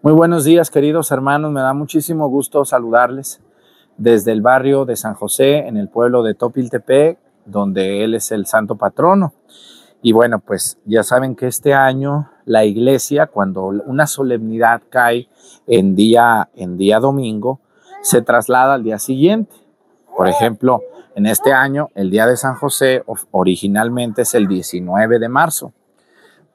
Muy buenos días, queridos hermanos. Me da muchísimo gusto saludarles desde el barrio de San José, en el pueblo de Topiltepec, donde él es el santo patrono. Y bueno, pues ya saben que este año la iglesia, cuando una solemnidad cae en día, en día domingo, se traslada al día siguiente. Por ejemplo, en este año, el día de San José originalmente es el 19 de marzo,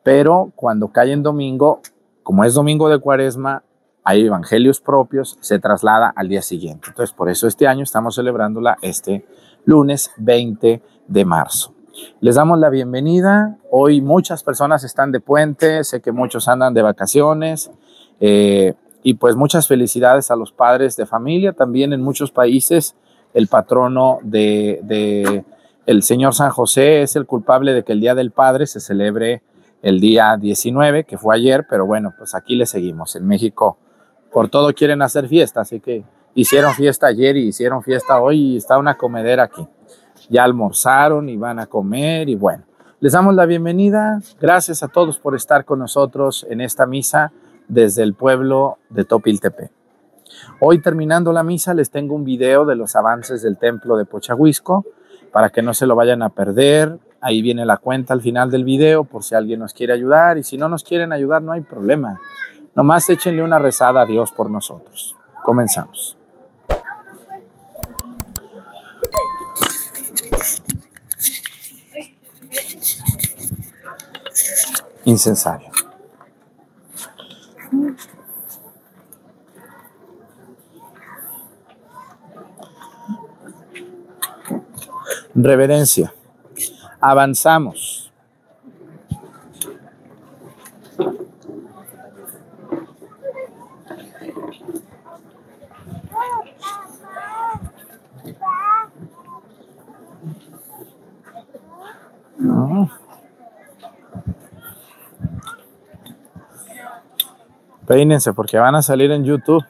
pero cuando cae en domingo, como es domingo de cuaresma, hay evangelios propios, se traslada al día siguiente. Entonces, por eso este año estamos celebrándola este lunes 20 de marzo. Les damos la bienvenida. Hoy muchas personas están de puente, sé que muchos andan de vacaciones. Eh, y pues muchas felicidades a los padres de familia. También en muchos países el patrono de, de, el Señor San José es el culpable de que el Día del Padre se celebre el día 19, que fue ayer, pero bueno, pues aquí le seguimos. En México por todo quieren hacer fiesta, así que hicieron fiesta ayer y hicieron fiesta hoy y está una comedera aquí. Ya almorzaron y van a comer y bueno, les damos la bienvenida. Gracias a todos por estar con nosotros en esta misa desde el pueblo de Topiltepe. Hoy terminando la misa les tengo un video de los avances del templo de Pochahuisco para que no se lo vayan a perder. Ahí viene la cuenta al final del video por si alguien nos quiere ayudar y si no nos quieren ayudar no hay problema. Nomás échenle una rezada a Dios por nosotros. Comenzamos. Incensario. Reverencia. Avanzamos. Peínense porque van a salir en YouTube.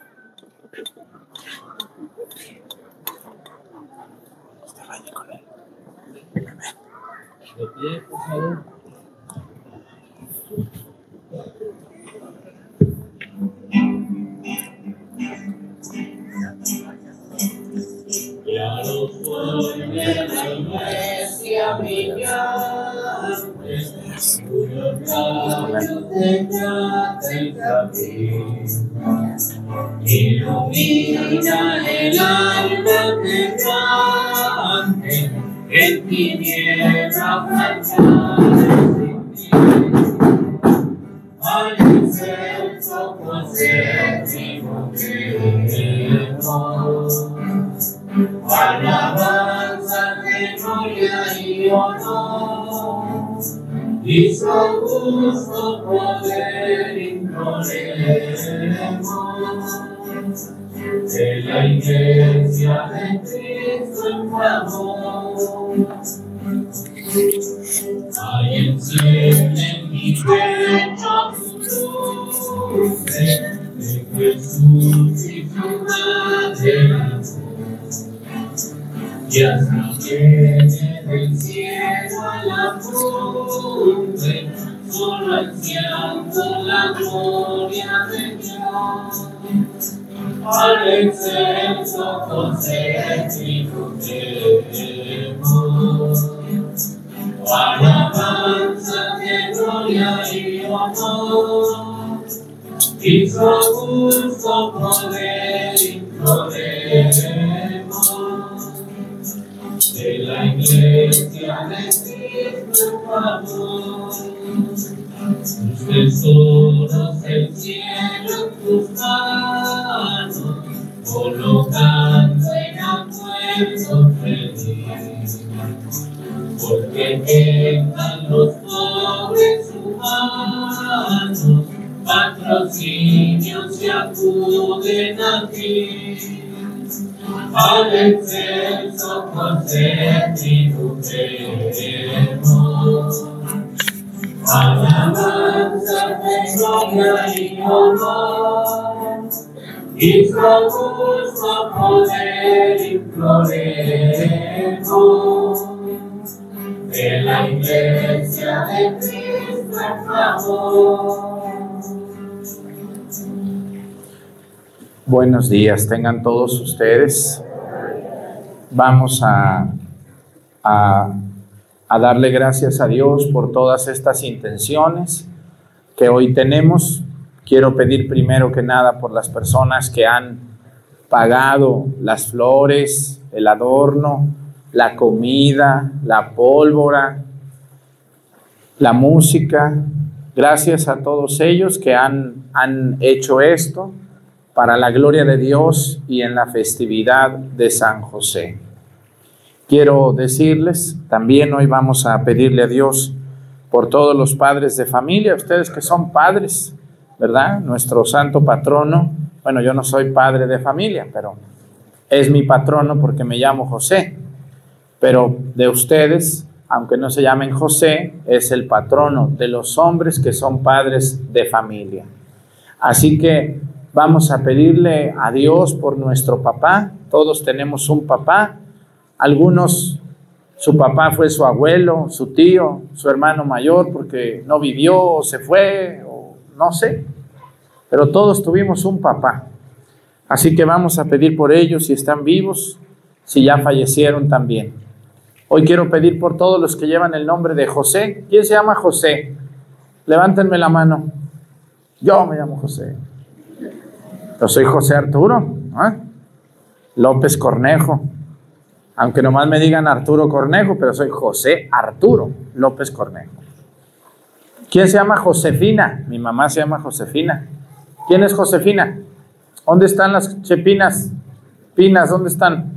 Humanos, patrocinios y acuden a ti. Al excelso concepto queremos. Alabanza de gloria y honor, y justo poder imploremos. De la iglesia de Cristo Buenos días, tengan todos ustedes. Vamos a, a, darle gracias a Dios por todas estas intenciones que hoy tenemos. Quiero pedir primero que nada por las personas que han pagado las flores, el adorno, la comida, la pólvora, la música. Gracias a todos ellos que han, han hecho esto para la gloria de Dios y en la festividad de San José. Quiero decirles, también hoy vamos a pedirle a Dios por todos los padres de familia, ustedes que son padres, ¿verdad? Nuestro santo patrono, bueno, yo no soy padre de familia, pero es mi patrono porque me llamo José, pero de ustedes, aunque no se llamen José, es el patrono de los hombres que son padres de familia. Así que Vamos a pedirle a Dios por nuestro papá. Todos tenemos un papá. Algunos, su papá fue su abuelo, su tío, su hermano mayor, porque no vivió o se fue, o no sé. Pero todos tuvimos un papá. Así que vamos a pedir por ellos si están vivos, si ya fallecieron también. Hoy quiero pedir por todos los que llevan el nombre de José. ¿Quién se llama José? Levántenme la mano. Yo me llamo José. Yo soy José Arturo, ¿eh? López Cornejo. Aunque nomás me digan Arturo Cornejo, pero soy José Arturo López Cornejo. ¿Quién se llama Josefina? Mi mamá se llama Josefina. ¿Quién es Josefina? ¿Dónde están las chepinas? Pinas, ¿dónde están?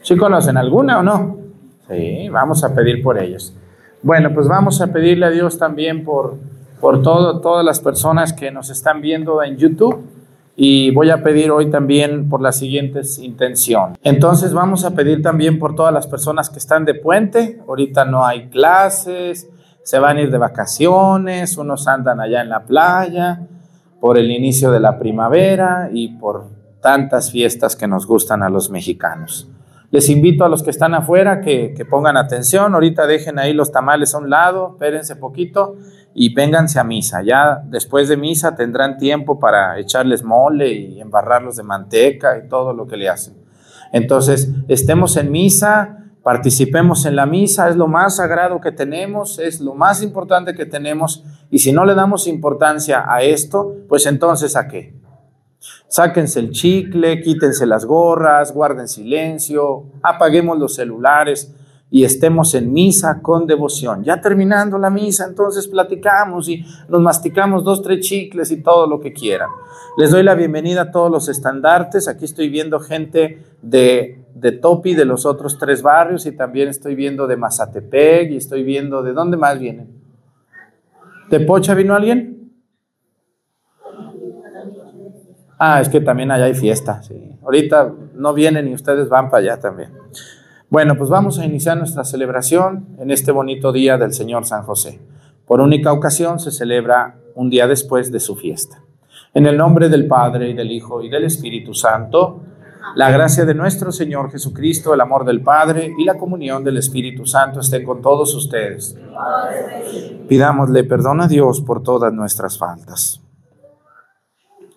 ¿Sí conocen alguna o no? Sí, vamos a pedir por ellos. Bueno, pues vamos a pedirle a Dios también por, por todo, todas las personas que nos están viendo en YouTube y voy a pedir hoy también por las siguientes intenciones. Entonces vamos a pedir también por todas las personas que están de puente. Ahorita no hay clases, se van a ir de vacaciones, unos andan allá en la playa, por el inicio de la primavera y por tantas fiestas que nos gustan a los mexicanos. Les invito a los que están afuera que, pongan atención. Ahorita dejen ahí los tamales a un lado, espérense poquito y vénganse a misa. Ya después de misa tendrán tiempo para echarles mole y embarrarlos de manteca y todo lo que le hacen. Entonces, estemos en misa, participemos en la misa, es lo más sagrado que tenemos, es lo más importante que tenemos. Y si no le damos importancia a esto, pues entonces ¿a qué? Sáquense el chicle, quítense las gorras, guarden silencio, apaguemos los celulares y estemos en misa con devoción. Ya terminando la misa, entonces platicamos y nos masticamos dos, tres chicles y todo lo que quieran. Les doy la bienvenida a todos los estandartes. Aquí estoy viendo gente de, de Topi, de los otros tres barrios, y también estoy viendo de Mazatepec, y estoy viendo de dónde más vienen. ¿De Pocha vino alguien? Ah, es que también allá hay fiesta. Sí. Ahorita no vienen y ustedes van para allá también. Bueno, pues vamos a iniciar nuestra celebración en este bonito día del Señor San José. Por única ocasión se celebra un día después de su fiesta. En el nombre del Padre, y del Hijo, y del Espíritu Santo, la gracia de nuestro Señor Jesucristo, el amor del Padre y la comunión del Espíritu Santo estén con todos ustedes. Pidámosle perdón a Dios por todas nuestras faltas.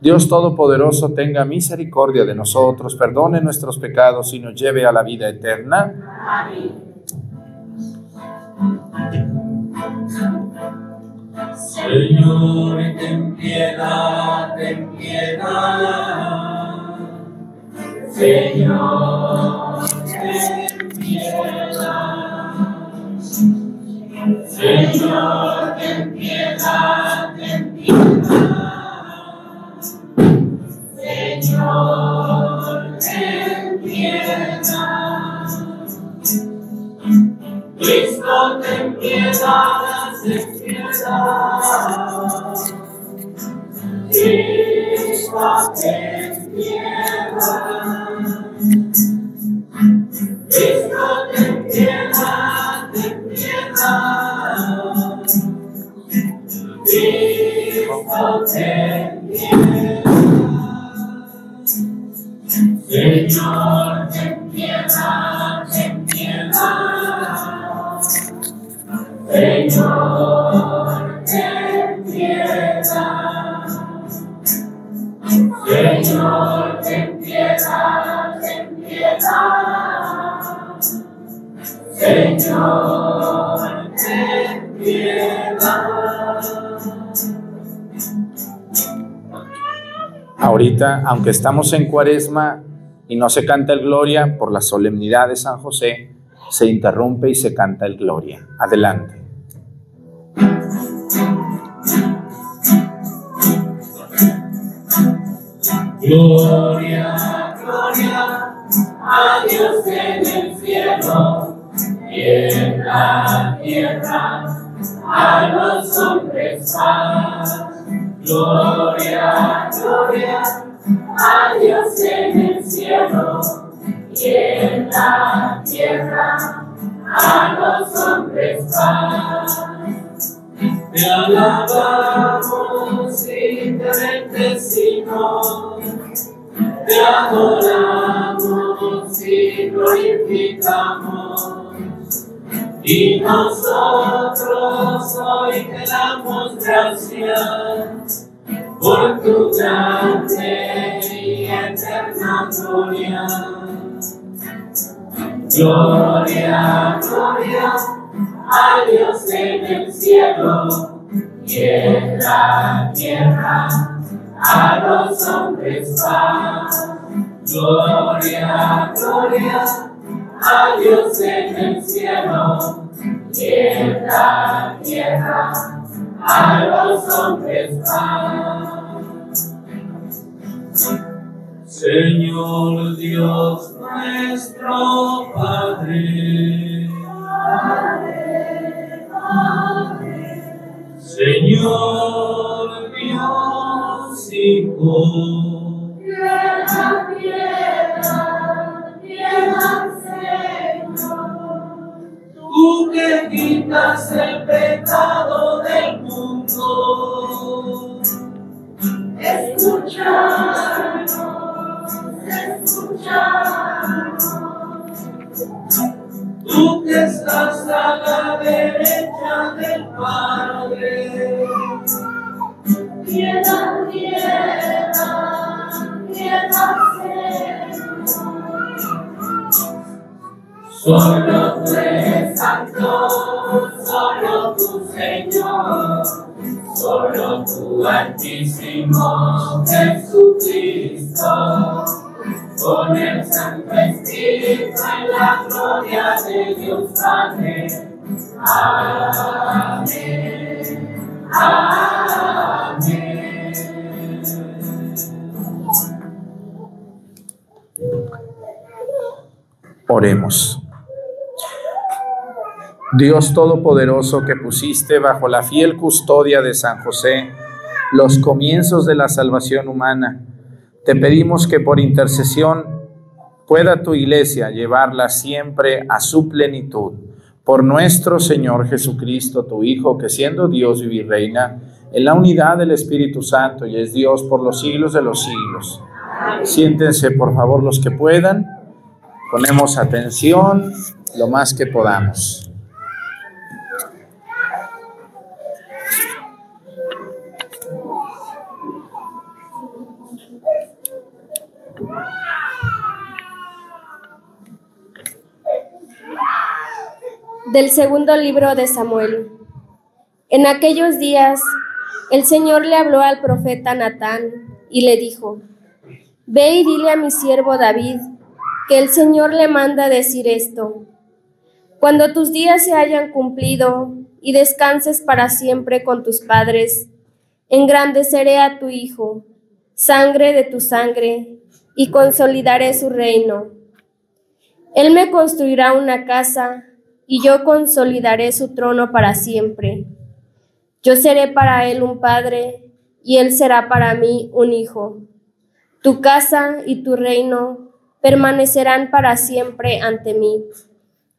Dios Todopoderoso tenga misericordia de nosotros, perdone nuestros pecados y nos lleve a la vida eterna. Amén. Señor, ten piedad, ten piedad. Señor, ten piedad. Señor, ten piedad, ten piedad. Cristo, ten piedad, ten piedad. Cristo, ten piedad. Cristo, ten piedad, ten piedad. Cristo, ten piedad. Señor, ten piedad. Señor. Señor, piedad. Ahorita, aunque estamos en cuaresma y no se canta el Gloria por la solemnidad de San José, se interrumpe y se canta el Gloria. Adelante. Gloria, gloria a Dios en el cielo y en la tierra a los hombres paz. Gloria, gloria a Dios en el cielo y en la tierra a los hombres paz. Te alabamos y te bendecimos, te adoramos y glorificamos. Y nosotros hoy te damos gracias por tu grande y eterna gloria. Gloria, gloria a Dios en el cielo y en la tierra a los hombres paz. Gloria, gloria a Dios en el cielo y en la tierra a los hombres paz. Señor Dios nuestro Padre. Señor Dios Hijo. Piedad, piedad, piedad, Señor. Tú que quitas el pecado del mundo. Escucharnos, escucharnos. Tú que estás a la derecha del Padre. Piedad, piedad, piedad, Señor. Solo tú eres santo, solo tú Señor, solo tú altísimo Jesucristo, con el Santo Espíritu en la gloria de Dios Padre. Amén. Amén. Oremos. Dios Todopoderoso que pusiste bajo la fiel custodia de San José los comienzos de la salvación humana, te pedimos que por intercesión pueda tu iglesia llevarla siempre a su plenitud. Por nuestro Señor Jesucristo, tu Hijo, que siendo Dios y reina en la unidad del Espíritu Santo y es Dios por los siglos de los siglos. Siéntense, por favor, los que puedan. Ponemos atención lo más que podamos. Del segundo libro de Samuel. En aquellos días, el Señor le habló al profeta Natán y le dijo, Ve y dile a mi siervo David que el Señor le manda decir esto. Cuando tus días se hayan cumplido y descanses para siempre con tus padres, engrandeceré a tu hijo, sangre de tu sangre, y consolidaré su reino. Él me construirá una casa y yo consolidaré su trono para siempre. Yo seré para él un padre y él será para mí un hijo. Tu casa y tu reino permanecerán para siempre ante mí,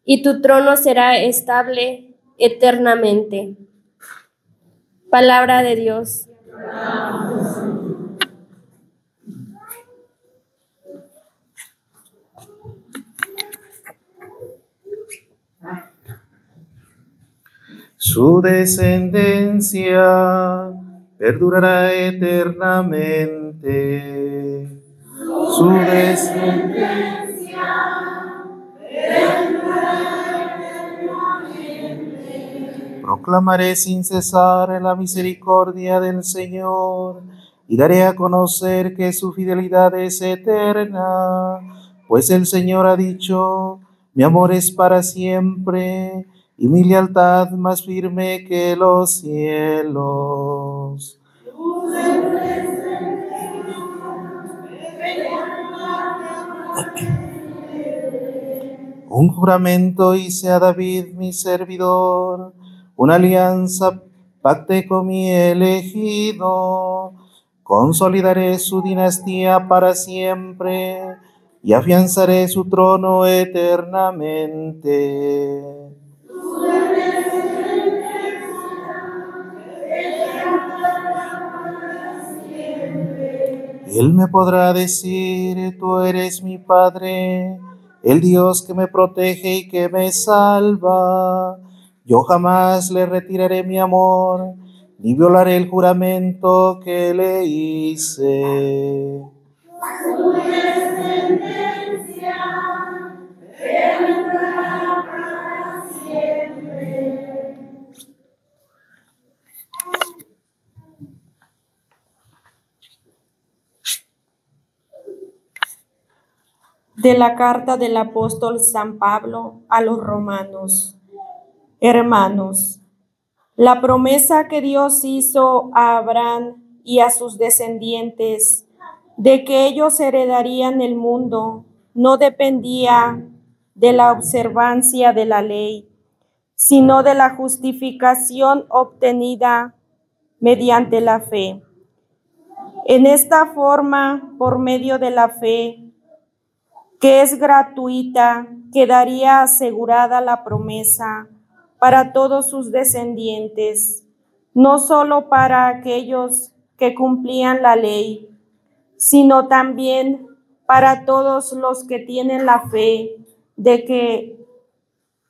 y tu trono será estable eternamente. Palabra de Dios. Su descendencia perdurará eternamente. Su descendencia Proclamaré sin cesar la misericordia del Señor y daré a conocer que su fidelidad es eterna, pues el Señor ha dicho, mi amor es para siempre y mi lealtad más firme que los cielos. Un juramento hice a David mi servidor, una alianza pacté con mi elegido, consolidaré su dinastía para siempre y afianzaré su trono eternamente. Él me podrá decir, tú eres mi Padre, el Dios que me protege y que me salva. Yo jamás le retiraré mi amor, ni violaré el juramento que le hice. De la carta del apóstol San Pablo a los romanos. Hermanos, la promesa que Dios hizo a Abraham y a sus descendientes de que ellos heredarían el mundo no dependía de la observancia de la ley, sino de la justificación obtenida mediante la fe. En esta forma, por medio de la fe, que es gratuita, quedaría asegurada la promesa para todos sus descendientes, no solo para aquellos que cumplían la ley, sino también para todos los que tienen la fe de que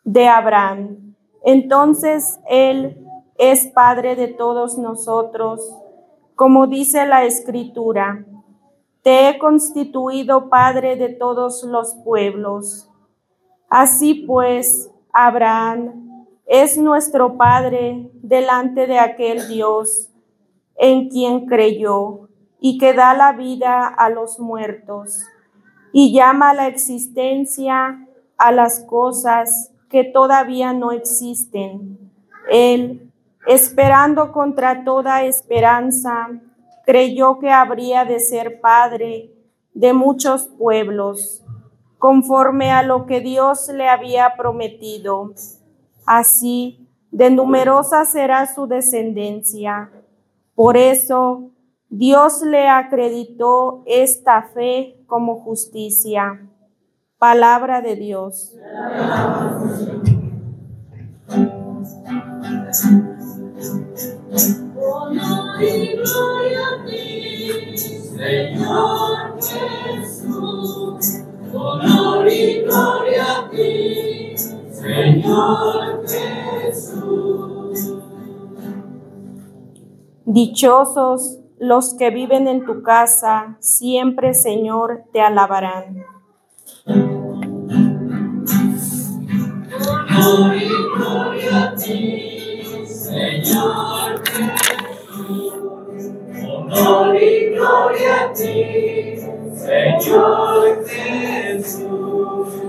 de Abraham. Entonces él es padre de todos nosotros, como dice la escritura te he constituido Padre de todos los pueblos. Así pues, Abraham es nuestro Padre delante de aquel Dios en quien creyó y que da la vida a los muertos y llama la existencia a las cosas que todavía no existen. Él, esperando contra toda esperanza, creyó que habría de ser padre de muchos pueblos, conforme a lo que Dios le había prometido. Así, de numerosa será su descendencia. Por eso, Dios le acreditó esta fe como justicia. Palabra de Dios. Señor. Dichosos los que viven en tu casa, siempre, Señor, te alabarán. Señor Jesús. Honor y gloria a ti, Señor Jesús.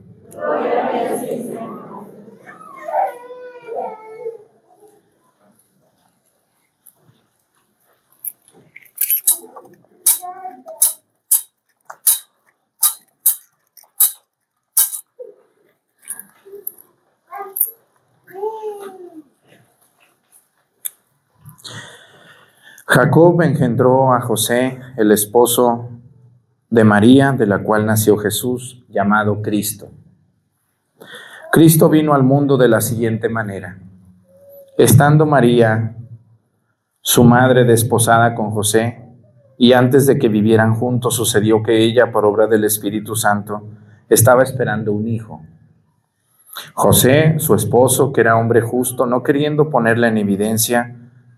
Jacob engendró a José, el esposo de María, de la cual nació Jesús, llamado Cristo. Cristo vino al mundo de la siguiente manera. Estando María, su madre, desposada con José, y antes de que vivieran juntos sucedió que ella, por obra del Espíritu Santo, estaba esperando un hijo. José, su esposo, que era hombre justo, no queriendo ponerla en evidencia,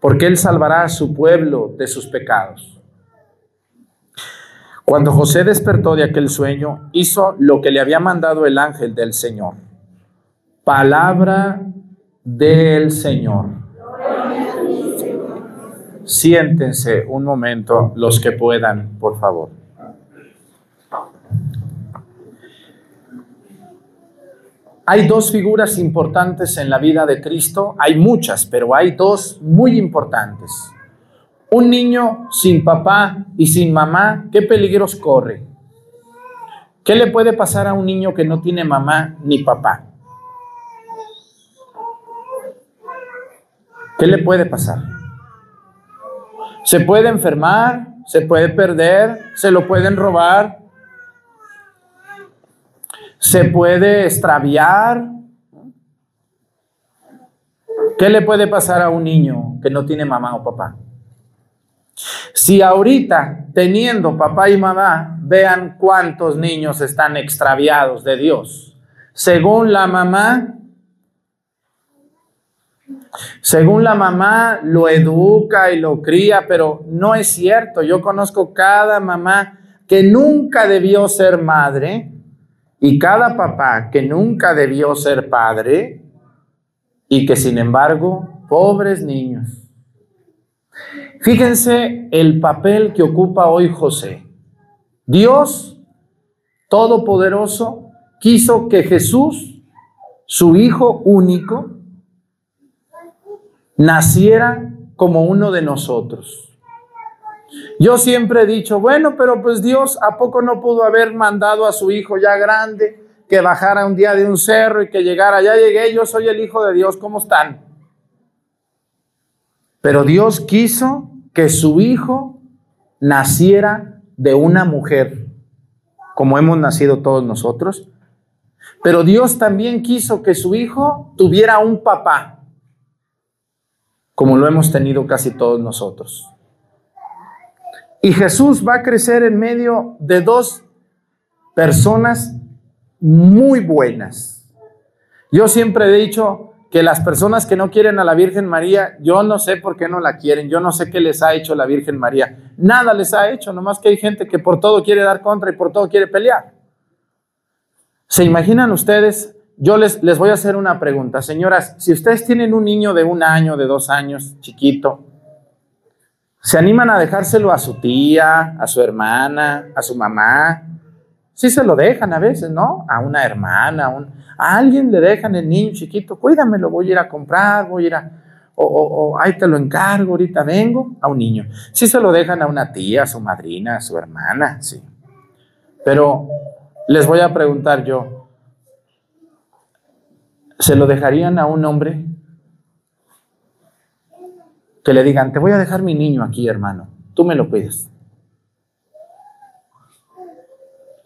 porque Él salvará a su pueblo de sus pecados. Cuando José despertó de aquel sueño, hizo lo que le había mandado el ángel del Señor. Palabra del Señor. Siéntense un momento los que puedan, por favor. Hay dos figuras importantes en la vida de Cristo, hay muchas, pero hay dos muy importantes. Un niño sin papá y sin mamá, ¿qué peligros corre? ¿Qué le puede pasar a un niño que no tiene mamá ni papá? ¿Qué le puede pasar? Se puede enfermar, se puede perder, se lo pueden robar, se puede extraviar. ¿Qué le puede pasar a un niño que no tiene mamá o papá? Si ahorita, teniendo papá y mamá, vean cuántos niños están extraviados de Dios. Según la mamá, según la mamá lo educa y lo cría, pero no es cierto. Yo conozco cada mamá que nunca debió ser madre y cada papá que nunca debió ser padre y que sin embargo, pobres niños. Fíjense el papel que ocupa hoy José. Dios Todopoderoso quiso que Jesús, su Hijo único, naciera como uno de nosotros. Yo siempre he dicho, bueno, pero pues Dios a poco no pudo haber mandado a su hijo ya grande que bajara un día de un cerro y que llegara, ya llegué, yo soy el hijo de Dios, ¿cómo están? Pero Dios quiso que su hijo naciera de una mujer, como hemos nacido todos nosotros, pero Dios también quiso que su hijo tuviera un papá, como lo hemos tenido casi todos nosotros. Y Jesús va a crecer en medio de dos personas muy buenas. Yo siempre he dicho que las personas que no quieren a la Virgen María, yo no sé por qué no la quieren, yo no sé qué les ha hecho la Virgen María. Nada les ha hecho, nomás que hay gente que por todo quiere dar contra y por todo quiere pelear. ¿Se imaginan ustedes? Yo les, les voy a hacer una pregunta. Señoras, si ustedes tienen un niño de un año, de dos años, chiquito, se animan a dejárselo a su tía, a su hermana, a su mamá. Sí se lo dejan a veces, ¿no? A una hermana, a, alguien le dejan el niño chiquito, cuídamelo, voy a ir a comprar, voy a ir a... O, o, ahí te lo encargo, ahorita vengo, a un niño. Sí se lo dejan a una tía, a su madrina, a su hermana, sí. Pero les voy a preguntar yo, ¿se lo dejarían a un hombre? Que le digan, te voy a dejar mi niño aquí, hermano, tú me lo cuides.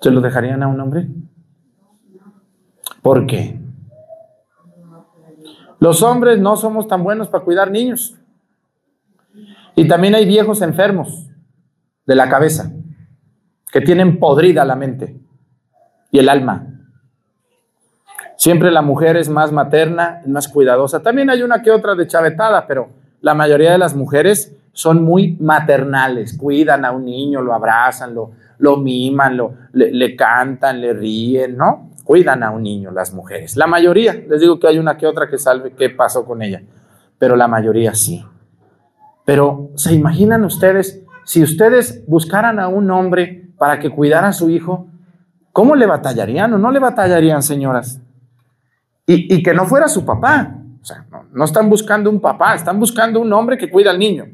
¿Se lo dejarían a un hombre? ¿Por qué? Los hombres no somos tan buenos para cuidar niños. Y también hay viejos enfermos de la cabeza que tienen podrida la mente y el alma. Siempre la mujer es más materna, más cuidadosa. También hay una que otra de chavetada, pero la mayoría de las mujeres son muy maternales, cuidan a un niño, lo abrazan, lo, lo miman, lo, le, le cantan, le ríen, ¿no? Cuidan a un niño las mujeres. La mayoría, les digo que hay una que otra que salve qué pasó con ella, pero la mayoría sí. Pero ¿se imaginan ustedes si ustedes buscaran a un hombre para que cuidara a su hijo, ¿cómo le batallarían o no le batallarían, señoras? Y, y que no fuera su papá. No, están buscando un papá, están buscando un hombre que cuida al niño.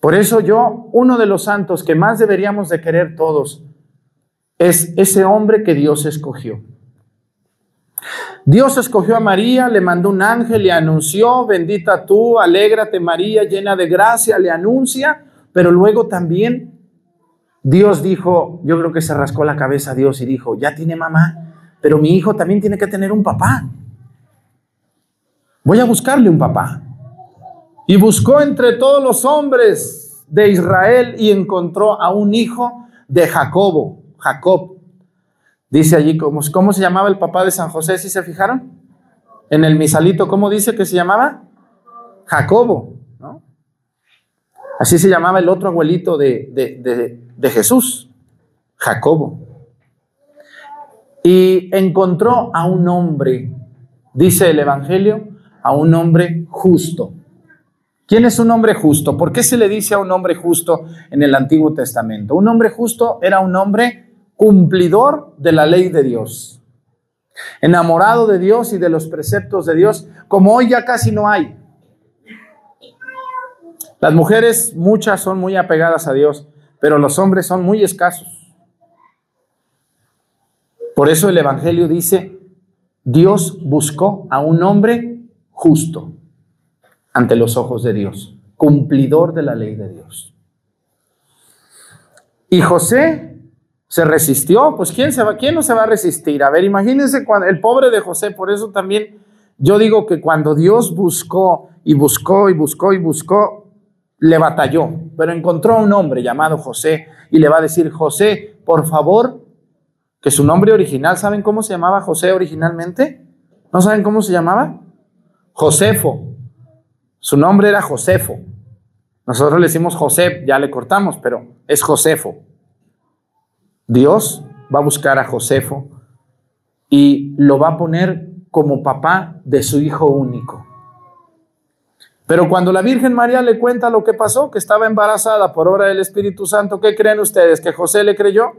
Por eso yo, uno de los santos que más deberíamos de querer todos, es ese hombre que Dios escogió. Dios escogió a María, le mandó un ángel, le anunció, bendita tú, alégrate María, llena de gracia, le anuncia, pero luego también Dios dijo, yo creo que se rascó la cabeza Dios y dijo, ya tiene mamá, pero mi hijo también tiene que tener un papá. Voy a buscarle un papá. Y buscó entre todos los hombres de Israel y encontró a un hijo de Jacobo, Jacob. Dice allí, ¿cómo, se llamaba el papá de San José? ¿Si se fijaron? En el misalito, ¿cómo dice que se llamaba? Jacobo. Así se llamaba el otro abuelito de Jesús, Jacobo. Y encontró a un hombre, dice el Evangelio, a un hombre justo. ¿Quién es un hombre justo? ¿Por qué se le dice a un hombre justo en el Antiguo Testamento? Un hombre justo era un hombre cumplidor de la ley de Dios, enamorado de Dios y de los preceptos de Dios, como hoy ya casi no hay. Las mujeres, muchas son muy apegadas a Dios, pero los hombres son muy escasos. Por eso el Evangelio dice, Dios buscó a un hombre justo ante los ojos de Dios, cumplidor de la ley de Dios. Y José se resistió, pues ¿quién, se va, ¿quién no se va a resistir? A ver, imagínense cuando, el pobre de José, por eso también yo digo que cuando Dios buscó y buscó y buscó y buscó, le batalló, pero encontró a un hombre llamado José y le va a decir, José, por favor, que su nombre original, ¿saben cómo se llamaba José originalmente? ¿No saben cómo se llamaba? Josefo. Su nombre era Josefo. Nosotros le decimos José, ya le cortamos, pero es Josefo. Dios va a buscar a Josefo y lo va a poner como papá de su hijo único. Pero cuando la Virgen María le cuenta lo que pasó, que estaba embarazada por obra del Espíritu Santo, ¿qué creen ustedes? ¿Que José le creyó?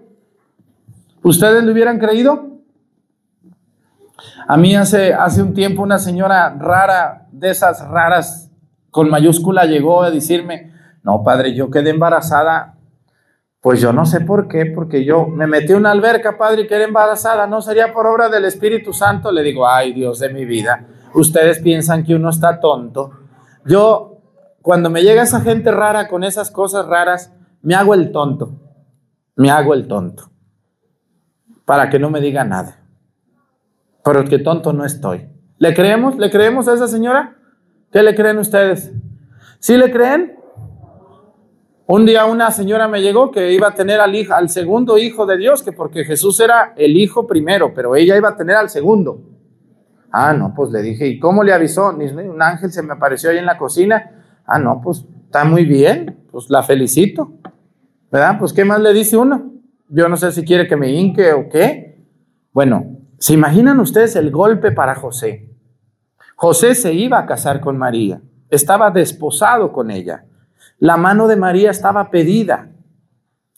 ¿Ustedes le hubieran creído? A mí hace, hace un tiempo una señora rara, de esas raras con mayúscula, llegó a decirme, no, padre, yo quedé embarazada. Pues yo no sé por qué, porque yo me metí en una alberca, padre, y quedé embarazada. No sería por obra del Espíritu Santo. Le digo, ay, Dios de mi vida, ustedes piensan que uno está tonto. Yo, cuando me llega esa gente rara con esas cosas raras, me hago el tonto. Me hago el tonto. Para que no me diga nada. Pero que tonto no estoy. ¿Le creemos? ¿Le creemos a esa señora? ¿Qué le creen ustedes? ¿Sí le creen? Un día una señora me llegó que iba a tener al, hijo, al segundo hijo de Dios, que porque Jesús era el hijo primero, pero ella iba a tener al segundo. Ah, no, pues le dije, ¿y cómo le avisó? Un ángel se me apareció ahí en la cocina. Ah, no, pues está muy bien, pues la felicito. ¿Verdad? Pues ¿qué más le dice uno? Yo no sé si quiere que me hinque o qué. Bueno, ¿se imaginan ustedes el golpe para José? José se iba a casar con María, estaba desposado con ella. La mano de María estaba pedida,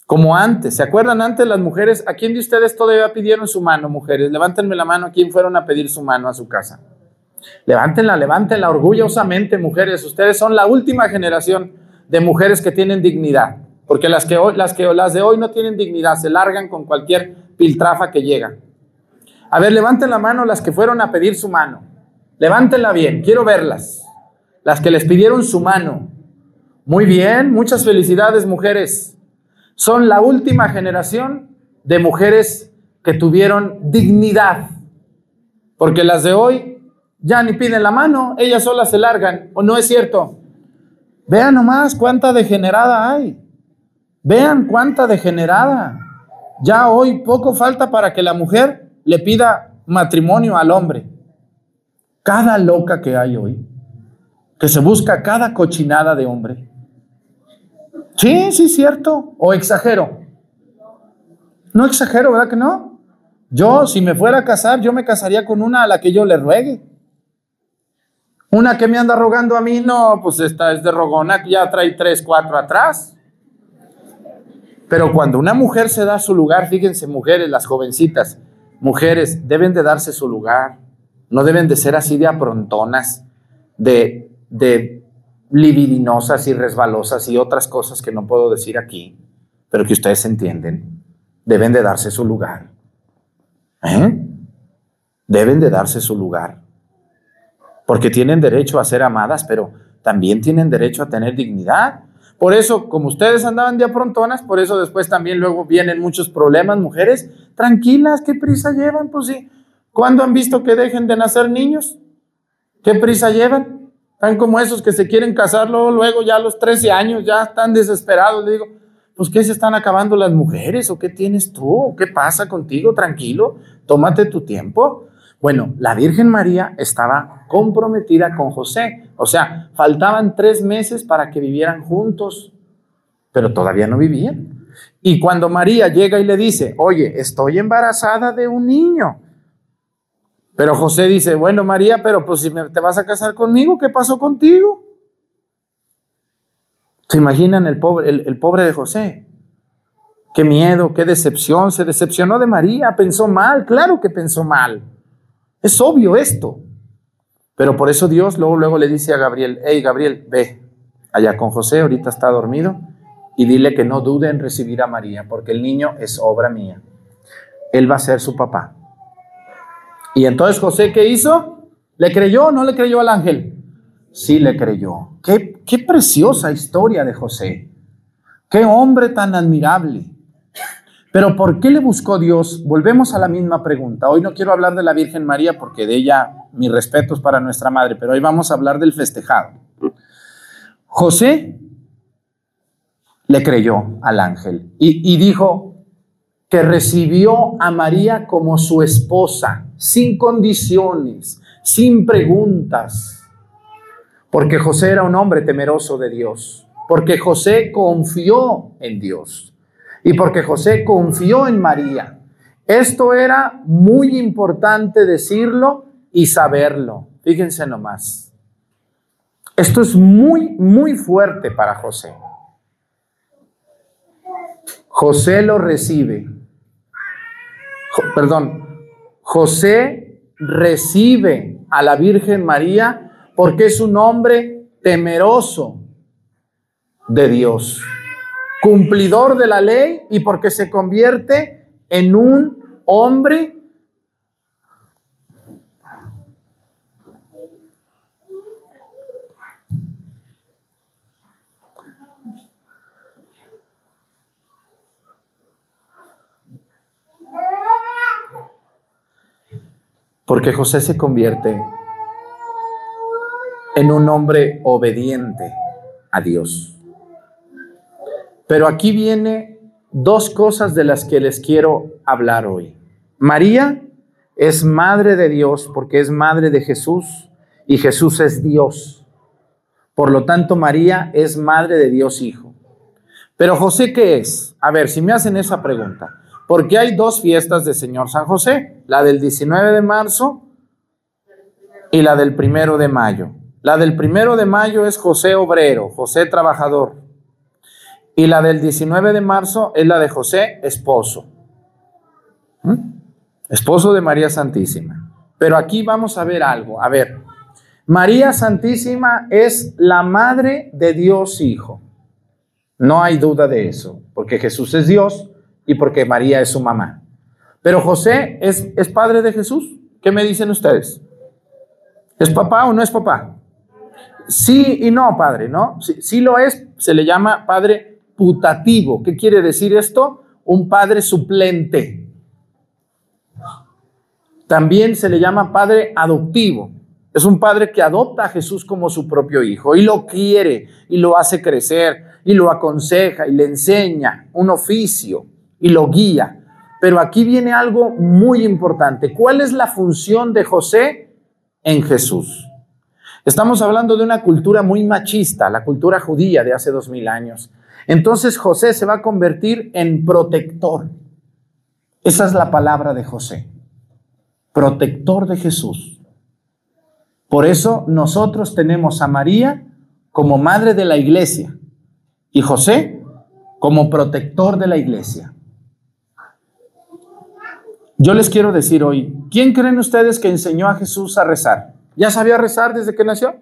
como antes. ¿Se acuerdan antes las mujeres? ¿A quién de ustedes todavía pidieron su mano, mujeres? Levántenme la mano, ¿a quién fueron a pedir su mano a su casa? Levántenla, levántenla orgullosamente, mujeres. Ustedes son la última generación de mujeres que tienen dignidad, porque las, que hoy, las, que, las de hoy no tienen dignidad, se largan con cualquier piltrafa que llega. A ver, levanten la mano las que fueron a pedir su mano. Levántenla bien, quiero verlas. Las que les pidieron su mano. Muy bien, muchas felicidades, mujeres son la última generación de mujeres que tuvieron dignidad. Porque las de hoy ya ni piden la mano, ellas solas se largan, ¿o no es cierto? Vean nomás cuánta degenerada hay. Vean cuánta degenerada. Ya hoy poco falta para que la mujer le pida matrimonio al hombre. Cada loca que hay hoy, que se busca cada cochinada de hombre. Sí, sí, cierto. O exagero. No exagero, ¿verdad que no? Yo, si me fuera a casar, yo me casaría con una a la que yo le ruegue. Una que me anda rogando a mí, no, pues esta es de rogona, ya trae tres, cuatro atrás. Pero cuando una mujer se da su lugar, fíjense, mujeres, las jovencitas, mujeres, deben de darse su lugar. No deben de ser así de aprontonas, de, de libidinosas y resbalosas y otras cosas que no puedo decir aquí, pero que ustedes entienden deben de darse su lugar. ¿Eh? Deben de darse su lugar. Porque tienen derecho a ser amadas, pero también tienen derecho a tener dignidad. Por eso, como ustedes andaban de aprontonas, por eso después también luego vienen muchos problemas, mujeres, tranquilas, ¿qué prisa llevan? Pues sí, ¿cuándo han visto que dejen de nacer niños? ¿Qué prisa llevan? Están como esos que se quieren casar luego, luego ya a los 13 años, ya están desesperados. Le digo, pues ¿qué se están acabando las mujeres o qué tienes tú? ¿Qué pasa contigo? Tranquilo, tómate tu tiempo. Bueno, la Virgen María estaba comprometida con José, o sea, faltaban tres meses para que vivieran juntos, pero todavía no vivían. Y cuando María llega y le dice, oye, estoy embarazada de un niño, pero José dice, bueno, María, pero pues si te vas a casar conmigo, ¿qué pasó contigo? ¿Se imaginan el pobre, el, pobre de José? Qué miedo, qué decepción. Se decepcionó de María, pensó mal, claro que pensó mal. Es obvio esto. Pero por eso Dios luego, luego le dice a Gabriel, hey Gabriel, ve allá con José, ahorita está dormido, y dile que no dude en recibir a María, porque el niño es obra mía. Él va a ser su papá. Y entonces José, ¿qué hizo? ¿Le creyó o no le creyó al ángel? Sí le creyó. Qué, preciosa historia de José. Qué hombre tan admirable. Pero ¿por qué le buscó Dios? Volvemos a la misma pregunta. Hoy no quiero hablar de la Virgen María porque de ella mis respetos para nuestra madre, pero hoy vamos a hablar del festejado. José le creyó al ángel y, y dijo que recibió a María como su esposa, sin condiciones, sin preguntas porque José era un hombre temeroso de Dios, porque José confió en Dios y porque José confió en María. Esto era muy importante decirlo y saberlo. Fíjense nomás. Esto es muy, muy fuerte para José. José lo recibe. perdón, José recibe a la Virgen María porque es un hombre temeroso de Dios, cumplidor de la ley y porque se convierte en un hombre porque José se convierte en un hombre obediente a Dios. Pero aquí viene dos cosas de las que les quiero hablar hoy. María es madre de Dios porque es madre de Jesús y Jesús es Dios. Por lo tanto, María es madre de Dios Hijo. Pero José, ¿qué es? A ver, si me hacen esa pregunta. Porque hay dos fiestas de Señor San José, la del 19 de marzo y la del primero de mayo. La del primero de mayo es José Obrero, José Trabajador. Y la del 19 de marzo es la de José Esposo. ¿Mm? Esposo de María Santísima. Pero aquí vamos a ver algo. A ver, María Santísima es la madre de Dios Hijo. No hay duda de eso, porque Jesús es Dios y porque María es su mamá. Pero José es, es padre de Jesús. ¿Qué me dicen ustedes? ¿Es papá o no es papá? Sí y no, padre, ¿no? Sí, lo es, se le llama padre putativo. ¿Qué quiere decir esto? Un padre suplente. También se le llama padre adoptivo. Es un padre que adopta a Jesús como su propio hijo y lo quiere y lo hace crecer y lo aconseja y le enseña un oficio y lo guía. Pero aquí viene algo muy importante. ¿Cuál es la función de José en Jesús? Estamos hablando de una cultura muy machista, la cultura judía de hace dos mil años. Entonces José se va a convertir en protector. Esa es la palabra de José. Protector de Jesús. Por eso nosotros tenemos a María como madre de la iglesia y José como protector de la iglesia. Yo les quiero decir hoy, ¿quién creen ustedes que enseñó a Jesús a rezar? ¿Ya sabía rezar desde que nació?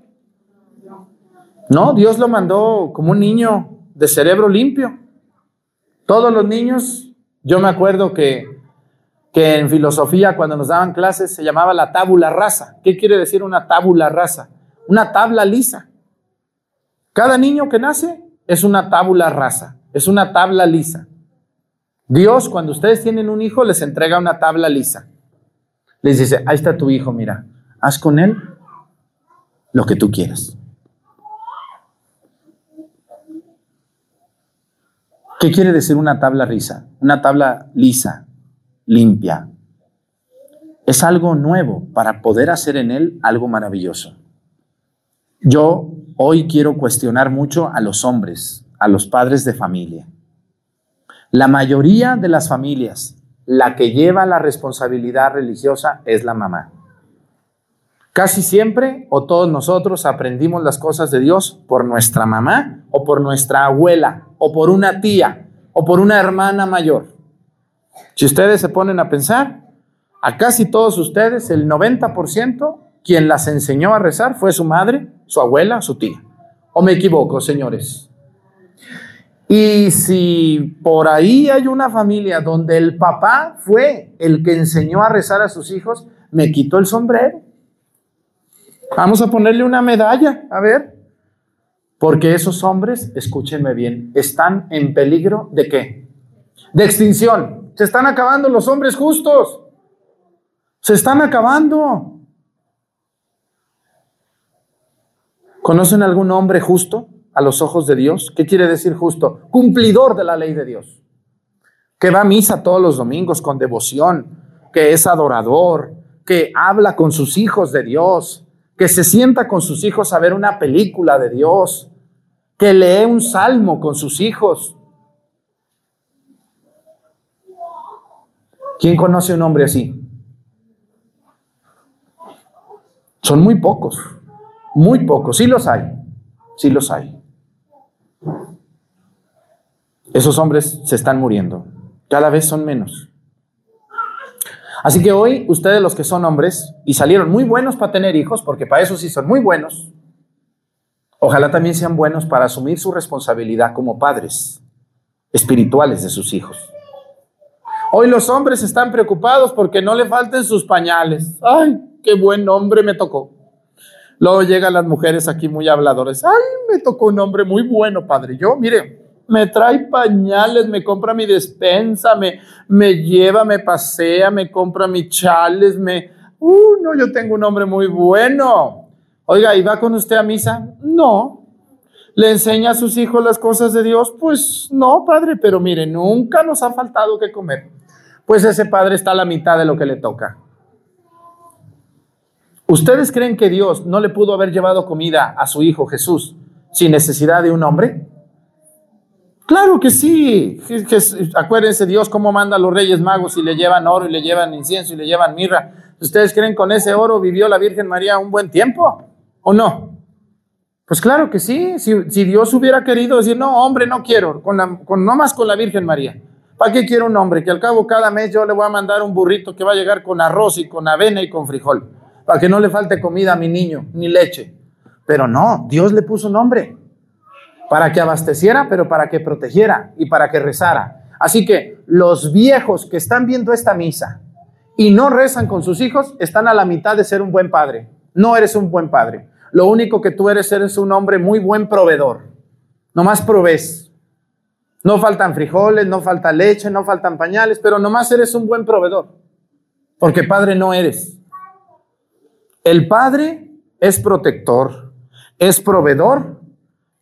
No, Dios lo mandó como un niño de cerebro limpio. Todos los niños, yo me acuerdo que que en filosofía cuando nos daban clases se llamaba la tábula rasa. ¿Qué quiere decir una tábula rasa? Una tabla lisa. Cada niño que nace es una tábula rasa, es una tabla lisa. Dios, cuando ustedes tienen un hijo, les entrega una tabla lisa. Les dice, ahí está tu hijo, mira, haz con él lo que tú quieras. ¿Qué quiere decir una tabla lisa? Una tabla lisa limpia. Es algo nuevo para poder hacer en él algo maravilloso. Yo hoy quiero cuestionar mucho a los hombres, a los padres de familia. La mayoría de las familias, la que lleva la responsabilidad religiosa es la mamá. Casi siempre o todos nosotros aprendimos las cosas de Dios por nuestra mamá o por nuestra abuela o por una tía o por una hermana mayor. Si ustedes se ponen a pensar, a casi todos ustedes, el 90%, quien las enseñó a rezar fue su madre, su abuela, su tía. ¿O me equivoco, señores? Y si por ahí hay una familia donde el papá fue el que enseñó a rezar a sus hijos, me quito el sombrero. Vamos a ponerle una medalla, a ver. Porque esos hombres, escúchenme bien, están en peligro de qué? De extinción. Se están acabando los hombres justos. Se están acabando. ¿Conocen algún hombre justo a los ojos de Dios? ¿Qué quiere decir justo? Cumplidor de la ley de Dios. Que va a misa todos los domingos con devoción, que es adorador, que habla con sus hijos de Dios, que se sienta con sus hijos a ver una película de Dios, que lee un salmo con sus hijos, ¿Quién conoce un hombre así? Son muy pocos, muy pocos. Sí los hay, sí los hay. Esos hombres se están muriendo. Cada vez son menos. Así que hoy ustedes los que son hombres y salieron muy buenos para tener hijos, porque para eso sí son muy buenos, ojalá también sean buenos para asumir su responsabilidad como padres espirituales de sus hijos. Hoy los hombres están preocupados porque no le falten sus pañales. Ay, qué buen hombre me tocó. Luego llegan las mujeres aquí muy habladores. Ay, me tocó un hombre muy bueno, padre. Yo, mire, me trae pañales, me compra mi despensa, me, me lleva, me pasea, me compra mis chales, me... Uh, no, yo tengo un hombre muy bueno. Oiga, ¿y va con usted a misa? No. ¿Le enseña a sus hijos las cosas de Dios? Pues no, padre, pero mire, nunca nos ha faltado que comer pues ese padre está a la mitad de lo que le toca. ¿Ustedes creen que Dios no le pudo haber llevado comida a su hijo Jesús sin necesidad de un hombre? Claro que sí. Acuérdense Dios cómo manda a los reyes magos y le llevan oro y le llevan incienso y le llevan mirra. ¿Ustedes creen con ese oro vivió la Virgen María un buen tiempo o no? Pues claro que sí. Si, Dios hubiera querido decir, no, hombre, no quiero, con, con no más con la Virgen María. ¿Para qué quiero un hombre? Que al cabo cada mes yo le voy a mandar un burrito que va a llegar con arroz y con avena y con frijol. Para que no le falte comida a mi niño, ni leche. Pero no, Dios le puso un hombre. Para que abasteciera, pero para que protegiera y para que rezara. Así que los viejos que están viendo esta misa y no rezan con sus hijos, están a la mitad de ser un buen padre. No eres un buen padre. Lo único que tú eres, eres un hombre muy buen proveedor. Nomás provees. No faltan frijoles, no falta leche, no faltan pañales, pero nomás eres un buen proveedor, porque padre no eres. El padre es protector, es proveedor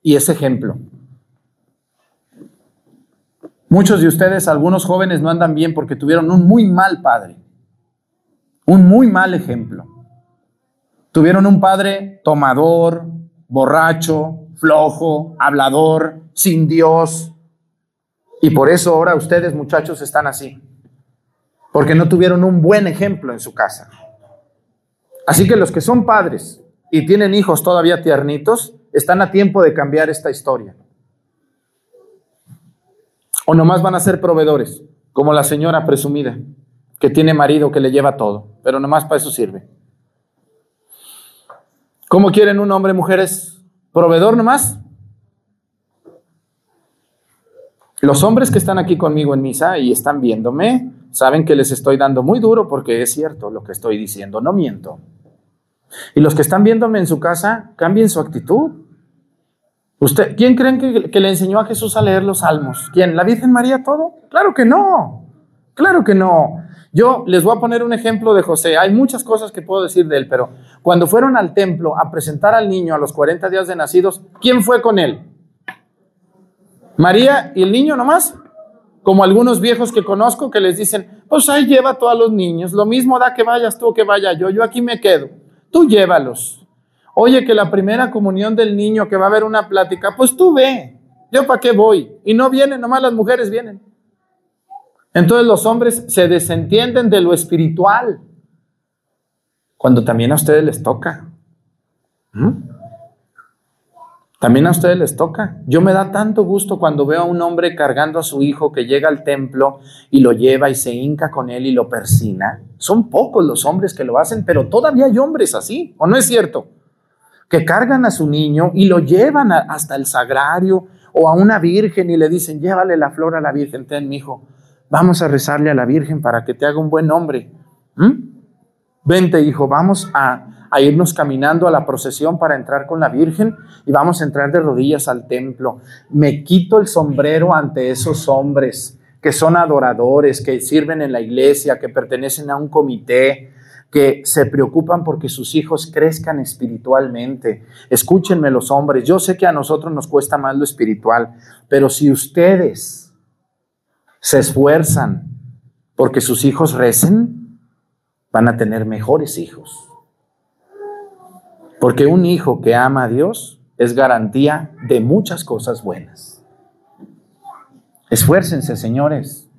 y es ejemplo. Muchos de ustedes, algunos jóvenes, no andan bien porque tuvieron un muy mal padre, un muy mal ejemplo. Tuvieron un padre tomador, borracho, flojo, hablador, sin Dios. Y por eso ahora ustedes, muchachos, están así. Porque no tuvieron un buen ejemplo en su casa. Así que los que son padres y tienen hijos todavía tiernitos, están a tiempo de cambiar esta historia. O nomás van a ser proveedores, como la señora presumida, que tiene marido que le lleva todo, pero nomás para eso sirve. ¿Cómo quieren un hombre, mujeres? ¿Proveedor nomás? Los hombres que están aquí conmigo en misa y están viéndome, saben que les estoy dando muy duro porque es cierto lo que estoy diciendo, no miento. Y los que están viéndome en su casa, cambien su actitud. ¿Usted, ¿Quién creen que, le enseñó a Jesús a leer los salmos? ¿Quién? ¿La Virgen María todo? Claro que no. Claro que no. Yo les voy a poner un ejemplo de José. Hay muchas cosas que puedo decir de él, pero cuando fueron al templo a presentar al niño a los 40 días de nacidos, ¿quién fue con él? María y el niño nomás. Como algunos viejos que conozco que les dicen, pues ahí lleva a todos los niños. Lo mismo da que vayas tú que vaya yo. Yo aquí me quedo. Tú llévalos. Oye, que la primera comunión del niño, que va a haber una plática, pues tú ve. Yo para qué voy. Y no vienen, nomás las mujeres vienen. Entonces los hombres se desentienden de lo espiritual, cuando también a ustedes les toca. ¿Mm? También a ustedes les toca. Yo me da tanto gusto cuando veo a un hombre cargando a su hijo que llega al templo y lo lleva y se hinca con él y lo persina. Son pocos los hombres que lo hacen, pero todavía hay hombres así, ¿o no es cierto? Que cargan a su niño y lo llevan hasta el sagrario o a una virgen y le dicen, llévale la flor a la virgen, ten mi hijo, vamos a rezarle a la virgen para que te haga un buen hombre. ¿Mm? Vente, hijo, vamos a a irnos caminando a la procesión para entrar con la Virgen y vamos a entrar de rodillas al templo. Me quito el sombrero ante esos hombres que son adoradores, que sirven en la iglesia, que pertenecen a un comité, que se preocupan porque sus hijos crezcan espiritualmente. Escúchenme los hombres, yo sé que a nosotros nos cuesta más lo espiritual, pero si ustedes se esfuerzan porque sus hijos recen, van a tener mejores hijos. Porque un hijo que ama a Dios es garantía de muchas cosas buenas. Esfuércense, señores.